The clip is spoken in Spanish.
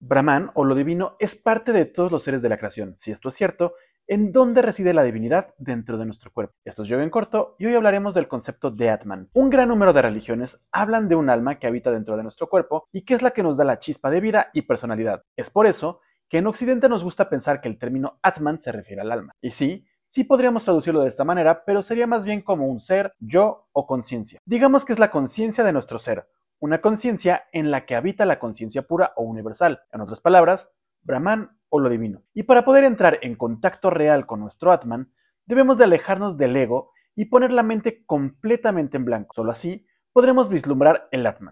Brahman o lo divino es parte de todos los seres de la creación. Si esto es cierto, ¿en dónde reside la divinidad dentro de nuestro cuerpo? Esto es Yoga en corto y hoy hablaremos del concepto de Atman. Un gran número de religiones hablan de un alma que habita dentro de nuestro cuerpo y que es la que nos da la chispa de vida y personalidad. Es por eso que en Occidente nos gusta pensar que el término Atman se refiere al alma. Y sí, sí podríamos traducirlo de esta manera, pero sería más bien como un ser, yo o conciencia. Digamos que es la conciencia de nuestro ser, una conciencia en la que habita la conciencia pura o universal, en otras palabras, Brahman o lo divino. Y para poder entrar en contacto real con nuestro Atman, debemos de alejarnos del ego y poner la mente completamente en blanco. Solo así podremos vislumbrar el Atman.